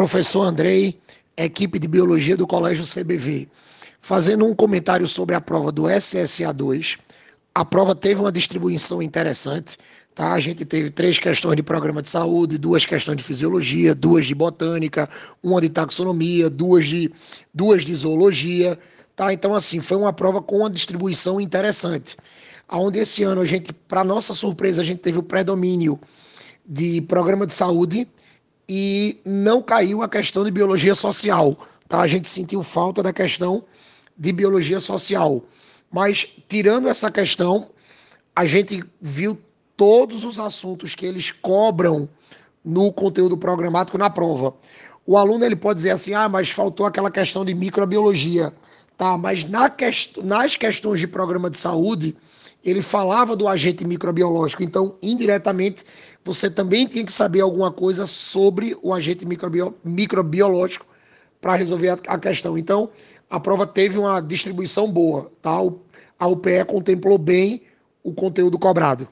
professor Andrei, equipe de biologia do Colégio CBV, fazendo um comentário sobre a prova do SSA2. A prova teve uma distribuição interessante, tá? A gente teve três questões de programa de saúde, duas questões de fisiologia, duas de botânica, uma de taxonomia, duas de duas de zoologia, tá? Então assim, foi uma prova com uma distribuição interessante. Aonde esse ano a gente, para nossa surpresa, a gente teve o predomínio de programa de saúde e não caiu a questão de biologia social. Tá? A gente sentiu falta da questão de biologia social. Mas, tirando essa questão, a gente viu todos os assuntos que eles cobram no conteúdo programático na prova. O aluno ele pode dizer assim: ah, mas faltou aquela questão de microbiologia. Tá, mas na quest nas questões de programa de saúde, ele falava do agente microbiológico. Então, indiretamente, você também tinha que saber alguma coisa sobre o agente microbio, microbiológico para resolver a, questão. Então, a prova teve uma distribuição boa, tá? A UPE contemplou bem o conteúdo cobrado.